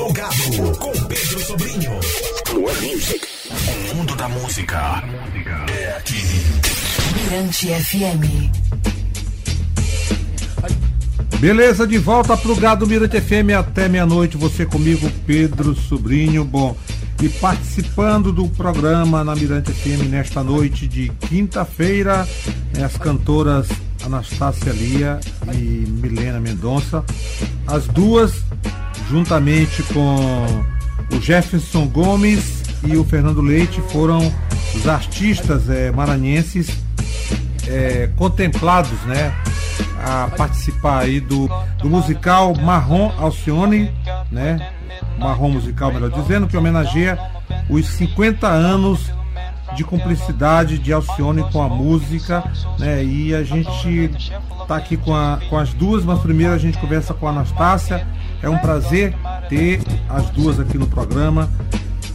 Plugado com Pedro Sobrinho. Plug Music. O mundo da música é aqui. Mirante FM. Beleza, de volta plugado Mirante FM até meia-noite. Você comigo, Pedro Sobrinho. Bom, e participando do programa na Mirante FM nesta noite de quinta-feira, né, as cantoras Anastácia Lia e Milena Mendonça. As duas, juntamente com o Jefferson Gomes e o Fernando Leite, foram os artistas é, maranhenses é, contemplados, né? A participar aí do, do musical Marrom Alcione, né? Marrom Musical, melhor dizendo, que homenageia os 50 anos de cumplicidade de Alcione com a música, né? E a gente tá aqui com, a, com as duas, mas primeiro a gente conversa com a Anastácia. É um prazer ter as duas aqui no programa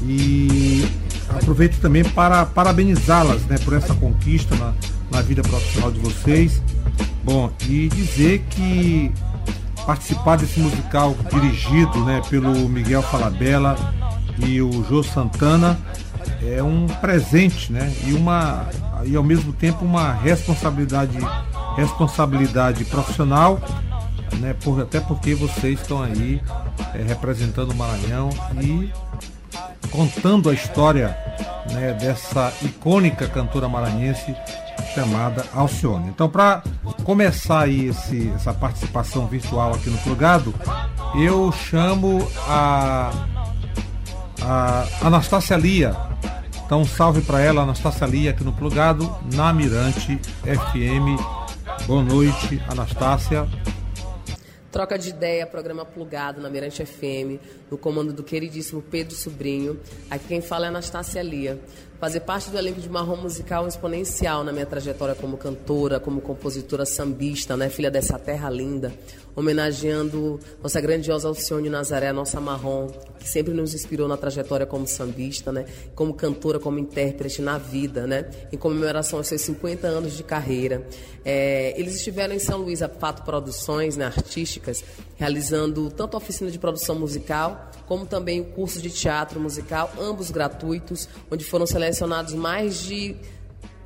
e aproveito também para parabenizá-las, né, por essa conquista na, na vida profissional de vocês. Bom, e dizer que participar desse musical dirigido, né, pelo Miguel Falabella e o Jô Santana é um presente, né? E uma e ao mesmo tempo uma responsabilidade responsabilidade profissional, né? Por, até porque vocês estão aí é, representando o Maranhão e contando a história né, dessa icônica cantora maranhense chamada Alcione. Então, para começar aí esse, essa participação virtual aqui no Plugado, eu chamo a, a Anastácia Lia, então, um salve para ela, Anastácia Lia, aqui no Plugado, na Mirante FM. Boa noite, Anastácia. Troca de ideia, programa plugado na Mirante FM, no comando do queridíssimo Pedro Sobrinho. Aqui quem fala é Anastácia Lia. Fazer parte do elenco de Marrom Musical exponencial na minha trajetória como cantora, como compositora sambista, né? filha dessa terra linda, homenageando nossa grandiosa Alcione Nazaré, a nossa Marrom, que sempre nos inspirou na trajetória como sambista, né? como cantora, como intérprete na vida, né? em comemoração aos seus 50 anos de carreira. É, eles estiveram em São Luís, a Fato Produções né? artísticas, realizando tanto a oficina de produção musical, como também o curso de teatro musical, ambos gratuitos, onde foram selecionados mais de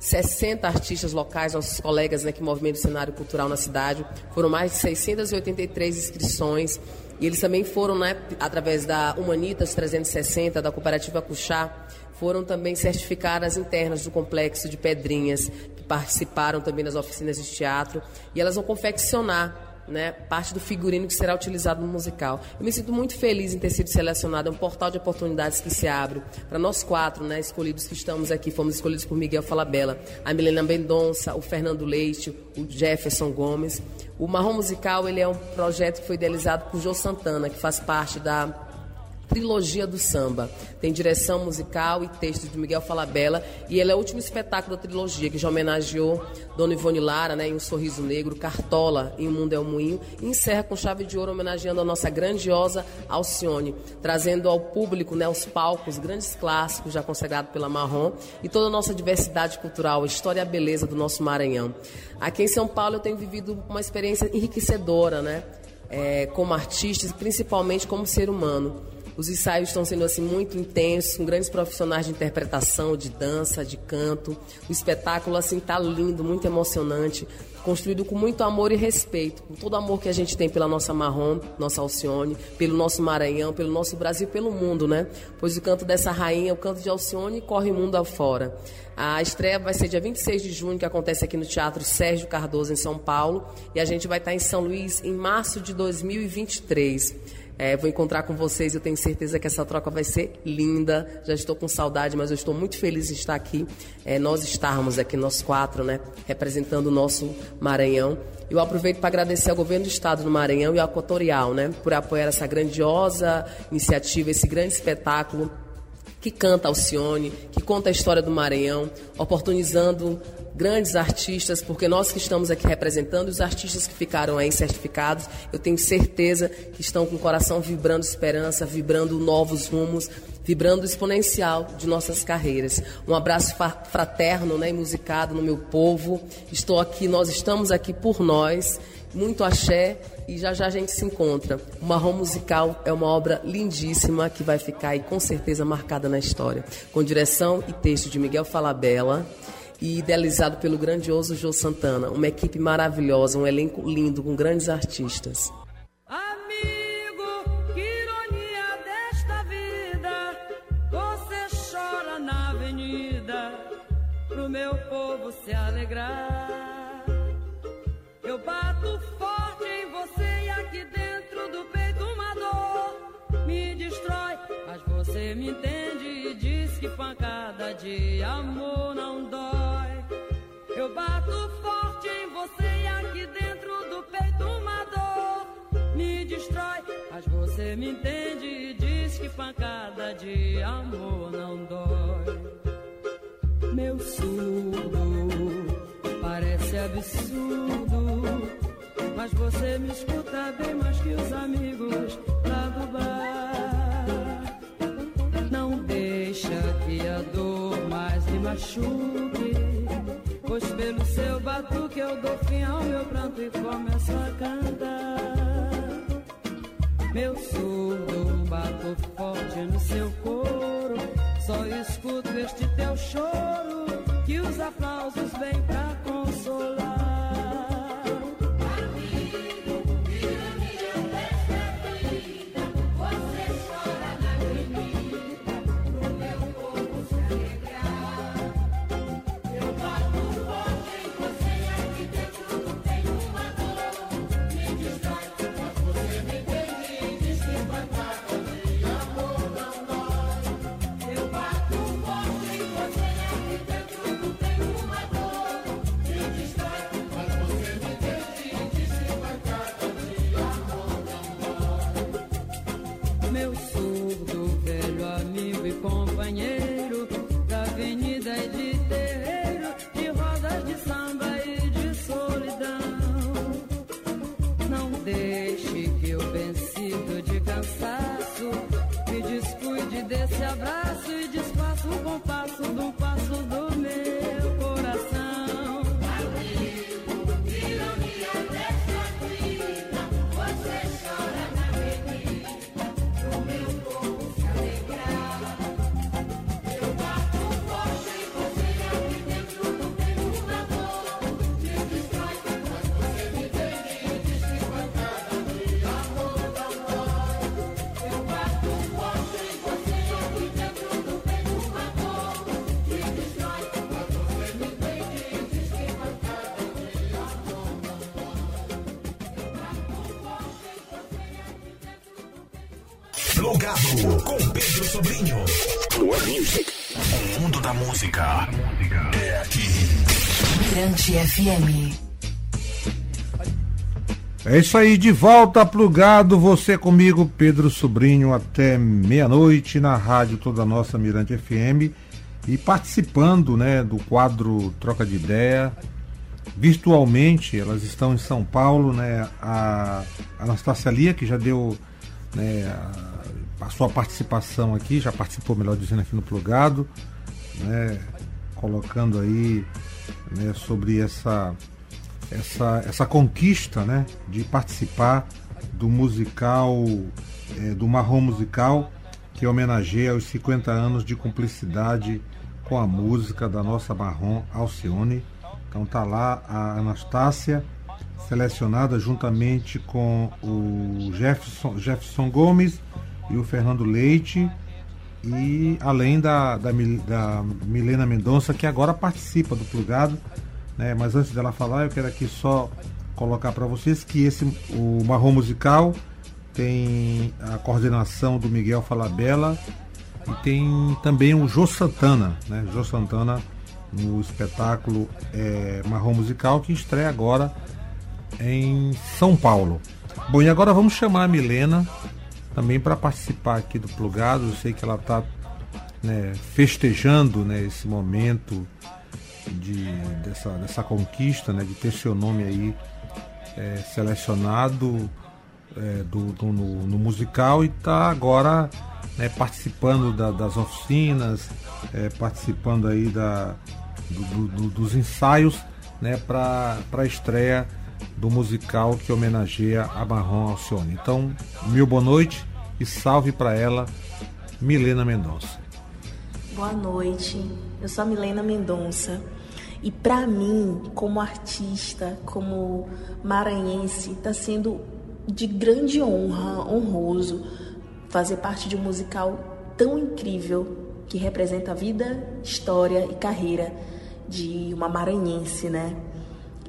60 artistas locais, nossos colegas né, que movimentam o cenário cultural na cidade. Foram mais de 683 inscrições. E eles também foram, né, através da Humanitas 360, da Cooperativa Cuxá, foram também certificadas internas do Complexo de Pedrinhas, que participaram também das oficinas de teatro. E elas vão confeccionar né, parte do figurino que será utilizado no musical. Eu me sinto muito feliz em ter sido selecionada, é um portal de oportunidades que se abre para nós quatro, né, escolhidos que estamos aqui, fomos escolhidos por Miguel Falabella, a Milena Mendonça, o Fernando Leite, o Jefferson Gomes. O Marrom Musical, ele é um projeto que foi idealizado por Jô Santana, que faz parte da Trilogia do Samba. Tem direção musical e texto de Miguel Falabella e ele é o último espetáculo da trilogia que já homenageou Dona Ivone Lara, né, em Um Sorriso Negro, Cartola em O Mundo é o Moinho e encerra com chave de ouro homenageando a nossa grandiosa Alcione, trazendo ao público, né, os palcos, grandes clássicos já consagrados pela Marrom e toda a nossa diversidade cultural, a história e a beleza do nosso Maranhão. Aqui em São Paulo eu tenho vivido uma experiência enriquecedora, né? É, como artista e principalmente como ser humano. Os ensaios estão sendo assim muito intensos, com grandes profissionais de interpretação, de dança, de canto. O espetáculo assim está lindo, muito emocionante, construído com muito amor e respeito, com todo o amor que a gente tem pela nossa Marrom, nossa Alcione, pelo nosso Maranhão, pelo nosso Brasil, pelo mundo, né? Pois o canto dessa rainha, o canto de Alcione, corre mundo afora. A estreia vai ser dia 26 de junho, que acontece aqui no Teatro Sérgio Cardoso, em São Paulo, e a gente vai estar em São Luís em março de 2023. É, vou encontrar com vocês, eu tenho certeza que essa troca vai ser linda. Já estou com saudade, mas eu estou muito feliz de estar aqui. É, nós estarmos aqui, nós quatro, né, representando o nosso Maranhão. Eu aproveito para agradecer ao governo do estado do Maranhão e ao Equatorial, né, por apoiar essa grandiosa iniciativa, esse grande espetáculo que canta Alcione, que conta a história do Maranhão, oportunizando grandes artistas, porque nós que estamos aqui representando, os artistas que ficaram aí certificados, eu tenho certeza que estão com o coração vibrando esperança, vibrando novos rumos, vibrando exponencial de nossas carreiras. Um abraço fraterno né, e musicado no meu povo. Estou aqui, nós estamos aqui por nós. Muito axé e já já a gente se encontra. O Marrom Musical é uma obra lindíssima que vai ficar aí com certeza marcada na história. Com direção e texto de Miguel Falabella e idealizado pelo grandioso Jô Santana. Uma equipe maravilhosa, um elenco lindo com grandes artistas. meu povo se alegrar. Eu bato forte em você e aqui dentro do peito uma dor me destrói. Mas você me entende e diz que pancada de amor não dói. Eu bato forte em você e aqui dentro do peito uma dor me destrói. Mas você me entende e diz que pancada de amor não dói meu surdo. Parece absurdo, mas você me escuta bem mais que os amigos lá do bar. Não deixa que a dor mais me machuque, pois pelo seu batuque eu dou fim ao meu pranto e começo a cantar. Meu surdo bato forte no seu couro só escuto este teu choro, que os aplausos vêm pra meu Plugado com Pedro Sobrinho. Plug Music. O mundo da música é aqui. Mirante FM. É isso aí, de volta plugado, você comigo, Pedro Sobrinho, até meia-noite na rádio Toda Nossa Mirante FM e participando né, do quadro Troca de Ideia. Virtualmente, elas estão em São Paulo, né? A Anastácia Lia, que já deu né, a, a, sua participação aqui, já participou, melhor dizendo, aqui no Plugado, né, colocando aí né, sobre essa, essa, essa conquista né, de participar do musical, é, do Marrom Musical, que homenageia os 50 anos de cumplicidade com a música da nossa Marrom Alcione. Então tá lá a Anastácia selecionada juntamente com o Jefferson, Jefferson Gomes e o Fernando Leite, e além da, da, da Milena Mendonça, que agora participa do Plugado. Né? Mas antes dela falar, eu quero aqui só colocar para vocês que esse o Marrom Musical tem a coordenação do Miguel Falabella e tem também o Jô Santana, né? Jô Santana no espetáculo é, Marrom Musical que estreia agora em São Paulo. Bom, e agora vamos chamar a Milena também para participar aqui do Plugado. Eu sei que ela está né, festejando né, esse momento de, dessa, dessa conquista, né, de ter seu nome aí é, selecionado é, do, do no, no, musical e está agora né, participando da, das oficinas, é, participando aí da, do, do, dos ensaios né, para a estreia do musical que homenageia a Marrom Alcione. Então, mil boa noite e salve para ela, Milena Mendonça. Boa noite, eu sou a Milena Mendonça e para mim, como artista, como maranhense, está sendo de grande honra, honroso, fazer parte de um musical tão incrível que representa a vida, história e carreira de uma maranhense, né?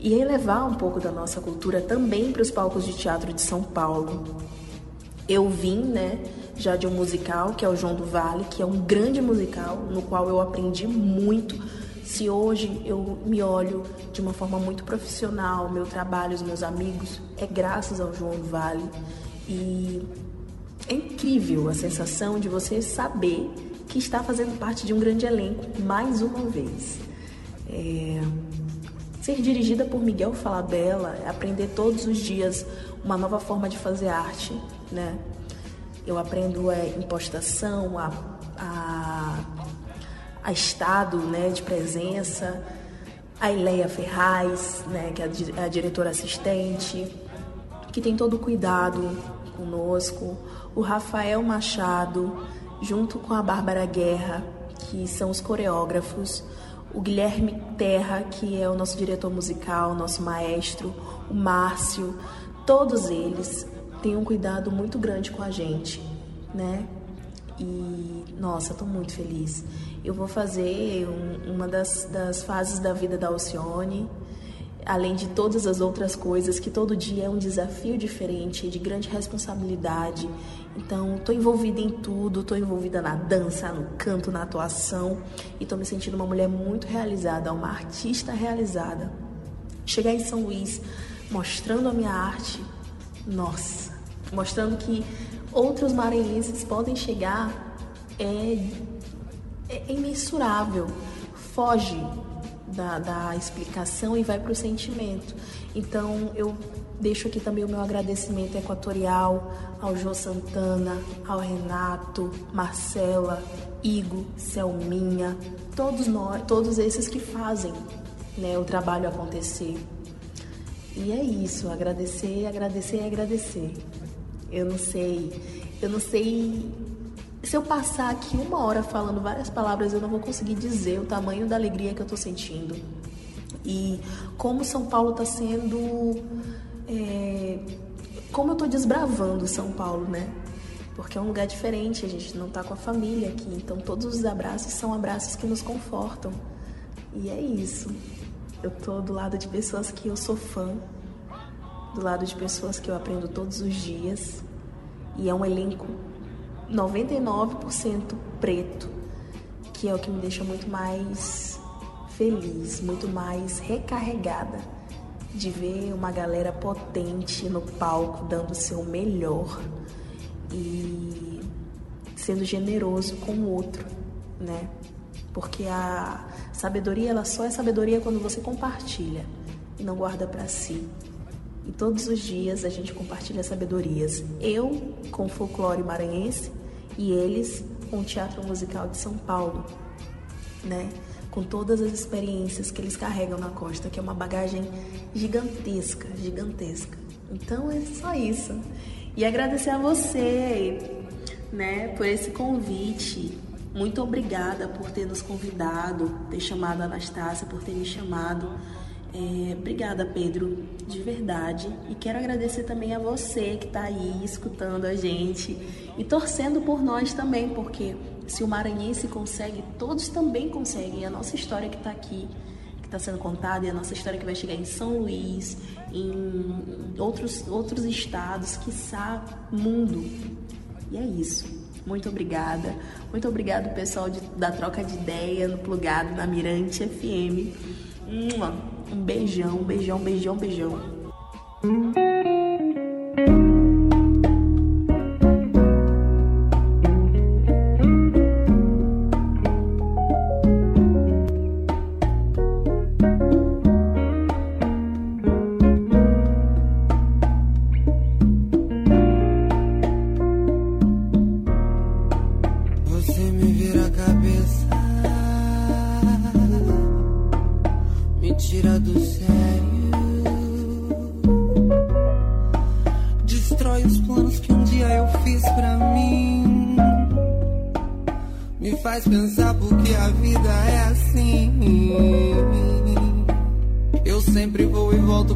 E elevar um pouco da nossa cultura também para os palcos de teatro de São Paulo. Eu vim, né, já de um musical que é o João do Vale, que é um grande musical no qual eu aprendi muito. Se hoje eu me olho de uma forma muito profissional, meu trabalho, os meus amigos, é graças ao João do Vale. E é incrível a sensação de você saber que está fazendo parte de um grande elenco mais uma vez. É... Ser dirigida por Miguel Falabella é aprender todos os dias uma nova forma de fazer arte, né? Eu aprendo é, impostação, a, a, a estado né, de presença, a Ileia Ferraz, né, que é a diretora assistente, que tem todo o cuidado conosco, o Rafael Machado, junto com a Bárbara Guerra, que são os coreógrafos, o Guilherme Terra, que é o nosso diretor musical, nosso maestro, o Márcio, todos eles têm um cuidado muito grande com a gente, né? E nossa, estou muito feliz. Eu vou fazer um, uma das, das fases da vida da Alcione, além de todas as outras coisas, que todo dia é um desafio diferente, de grande responsabilidade. Então, estou envolvida em tudo, estou envolvida na dança, no canto, na atuação e estou me sentindo uma mulher muito realizada, uma artista realizada. Chegar em São Luís mostrando a minha arte, nossa, mostrando que outros maranhenses podem chegar é, é imensurável. Foge da, da explicação e vai para o sentimento. Então eu deixo aqui também o meu agradecimento equatorial ao Jô Santana, ao Renato, Marcela, Igo, Selminha, todos nós, todos esses que fazem né, o trabalho acontecer. E é isso, agradecer, agradecer agradecer. Eu não sei, eu não sei se eu passar aqui uma hora falando várias palavras, eu não vou conseguir dizer o tamanho da alegria que eu estou sentindo. E como São Paulo está sendo. É, como eu estou desbravando São Paulo, né? Porque é um lugar diferente, a gente não está com a família aqui, então todos os abraços são abraços que nos confortam. E é isso. Eu tô do lado de pessoas que eu sou fã, do lado de pessoas que eu aprendo todos os dias. E é um elenco 99% preto, que é o que me deixa muito mais feliz, muito mais recarregada de ver uma galera potente no palco dando o seu melhor e sendo generoso com o outro, né? Porque a sabedoria ela só é sabedoria quando você compartilha e não guarda para si. E todos os dias a gente compartilha sabedorias. Eu com folclore maranhense e eles com o Teatro Musical de São Paulo, né? Com todas as experiências que eles carregam na costa, que é uma bagagem gigantesca, gigantesca. Então é só isso. E agradecer a você, né, por esse convite. Muito obrigada por ter nos convidado, ter chamado a Anastácia, por ter me chamado. É, obrigada, Pedro, de verdade. E quero agradecer também a você que está aí escutando a gente e torcendo por nós também, porque se o maranhense consegue, todos também conseguem. A nossa história que está aqui, que está sendo contada, e a nossa história que vai chegar em São Luís, em outros, outros estados, quiçá mundo. E é isso. Muito obrigada. Muito obrigado, pessoal de, da troca de ideia no Plugado, na Mirante FM. Um beijão, beijão, beijão, beijão.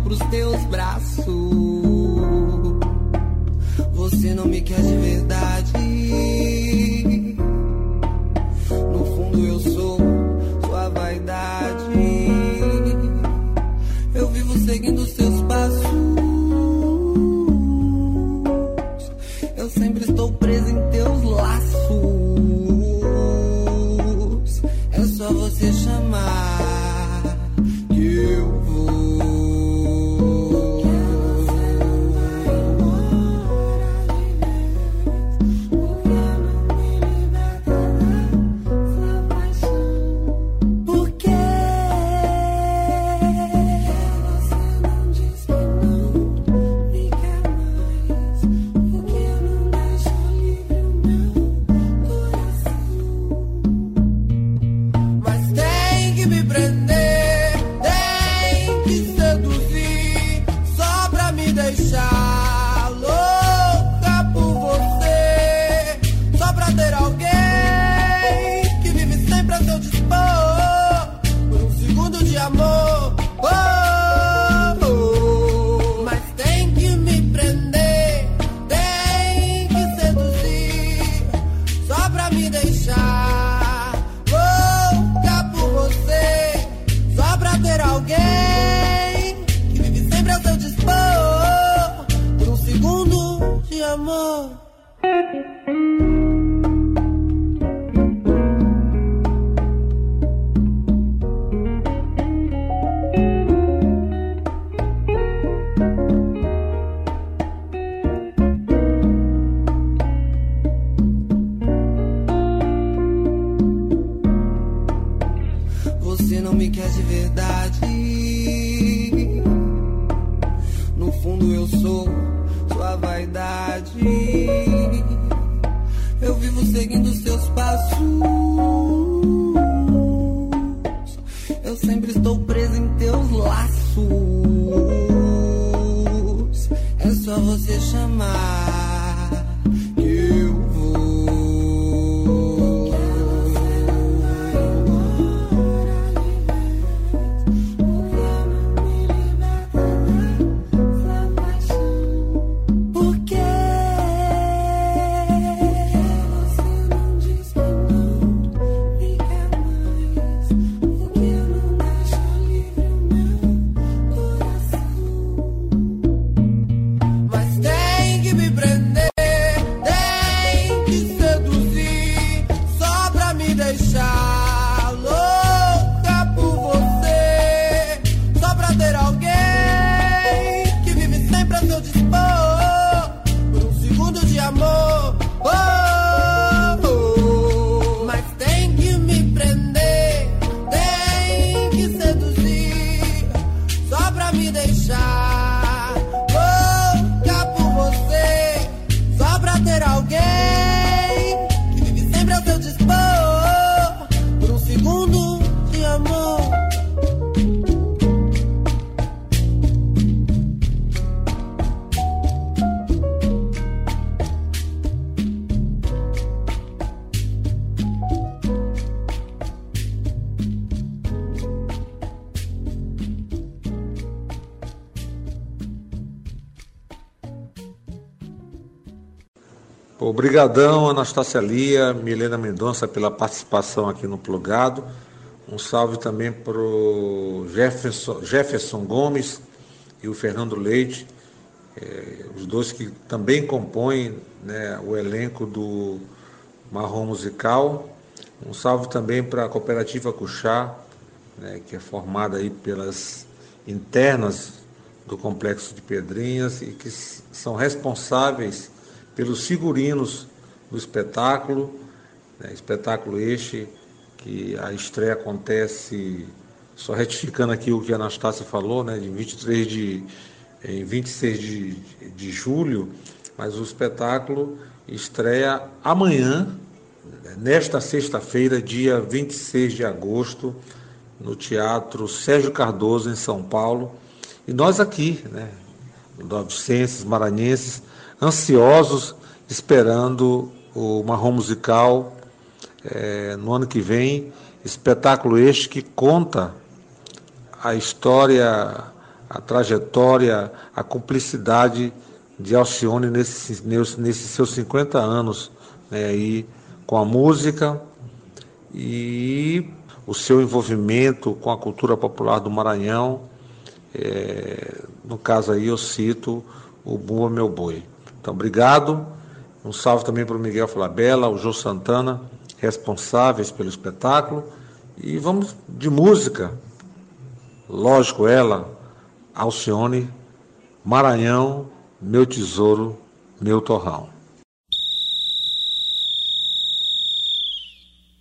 Pros teus braços. Eu sempre estou preso em teus laços. É só você chamar Obrigadão, Anastácia Lia, Milena Mendonça, pela participação aqui no Plugado. Um salve também para o Jefferson, Jefferson Gomes e o Fernando Leite, eh, os dois que também compõem né, o elenco do Marrom Musical. Um salve também para a Cooperativa Cuxá, né, que é formada aí pelas internas do Complexo de Pedrinhas e que são responsáveis pelos figurinos do espetáculo, né, espetáculo este que a estreia acontece, só retificando aqui o que a Anastácia falou, né, de 23 de, em 26 de, de julho, mas o espetáculo estreia amanhã, nesta sexta-feira, dia 26 de agosto, no Teatro Sérgio Cardoso, em São Paulo. E nós aqui, né, novicenses, maranhenses, ansiosos, esperando o marrom musical eh, no ano que vem. Espetáculo este que conta a história, a trajetória, a cumplicidade de Alcione nesses, nesses seus 50 anos né, aí, com a música e o seu envolvimento com a cultura popular do Maranhão. É, no caso aí eu cito o Bumba Meu Boi. Então, obrigado. Um salve também para o Miguel Flabella, o Jô Santana, responsáveis pelo espetáculo. E vamos de música. Lógico, ela, Alcione, Maranhão, meu tesouro, meu torrão.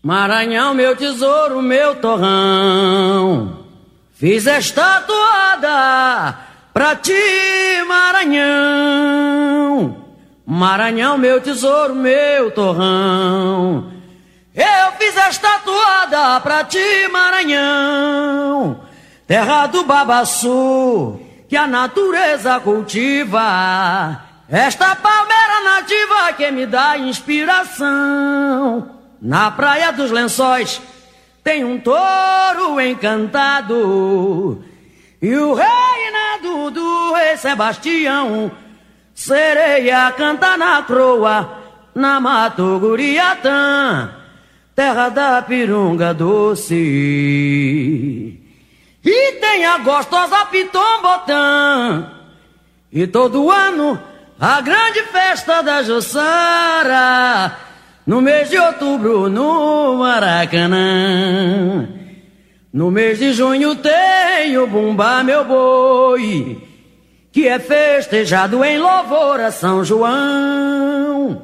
Maranhão, meu tesouro, meu torrão. Fiz esta toada pra ti, Maranhão. Maranhão, meu tesouro, meu torrão. Eu fiz esta toada pra ti, Maranhão. Terra do babaçu, que a natureza cultiva. Esta palmeira nativa que me dá inspiração. Na praia dos lençóis tem um touro encantado. E o reinado do rei Sebastião. Sereia canta na croa, na Mato Guriatã, terra da pirunga doce. E tem a gostosa Pitombotã. E todo ano a grande festa da Jussara. No mês de outubro no Maracanã. No mês de junho tem o Bumba Meu Boi. Que é festejado em louvor a São João.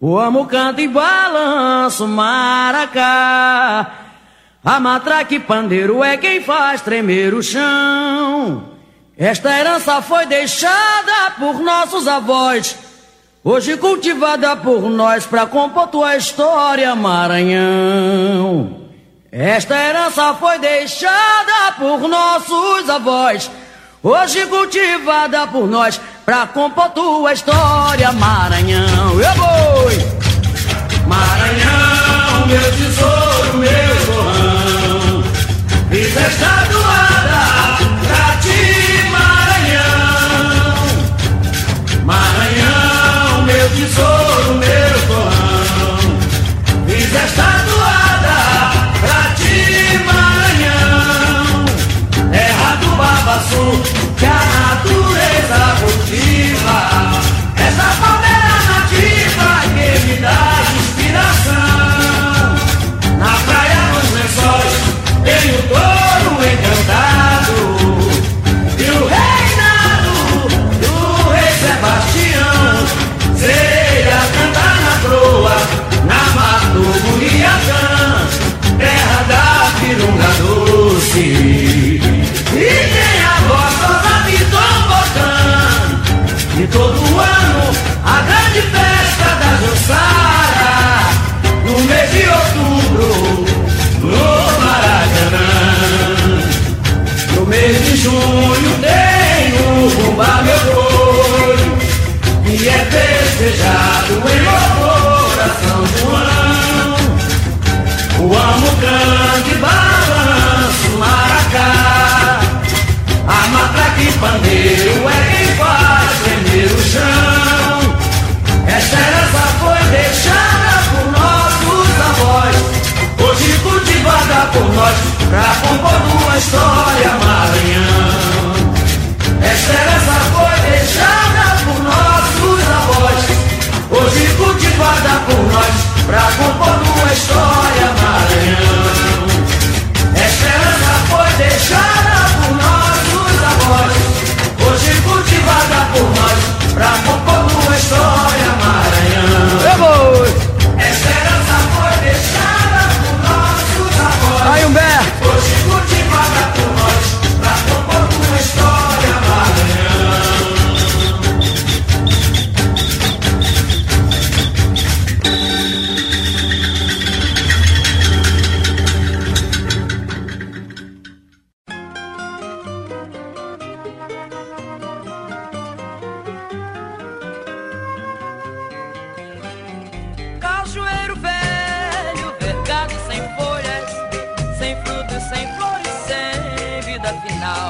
O amo canta e balança o maracá. A matraca e pandeiro é quem faz tremer o chão. Esta herança foi deixada por nossos avós, hoje cultivada por nós para compor tua história, Maranhão. Esta herança foi deixada por nossos avós, hoje cultivada por nós para compor tua história, Maranhão. Eu vou! Maranhão,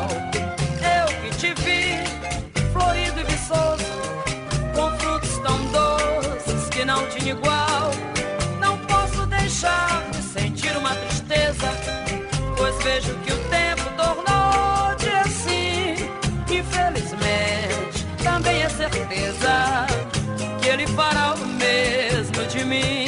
Eu que te vi, florido e viçoso, com frutos tão doces que não tinha igual. Não posso deixar de sentir uma tristeza, pois vejo que o tempo tornou-te assim. Infelizmente, também é certeza que ele fará o mesmo de mim.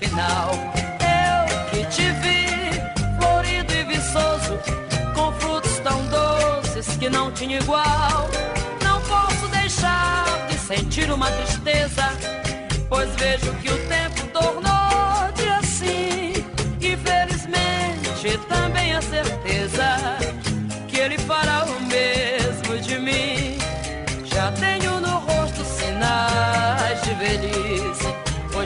Final. Eu que te vi, florido e viçoso, com frutos tão doces que não tinha igual. Não posso deixar de sentir uma tristeza, pois vejo que o tempo tornou de assim. Infelizmente, também a certeza que ele fará o mesmo de mim. Já tenho no rosto sinais de velhice,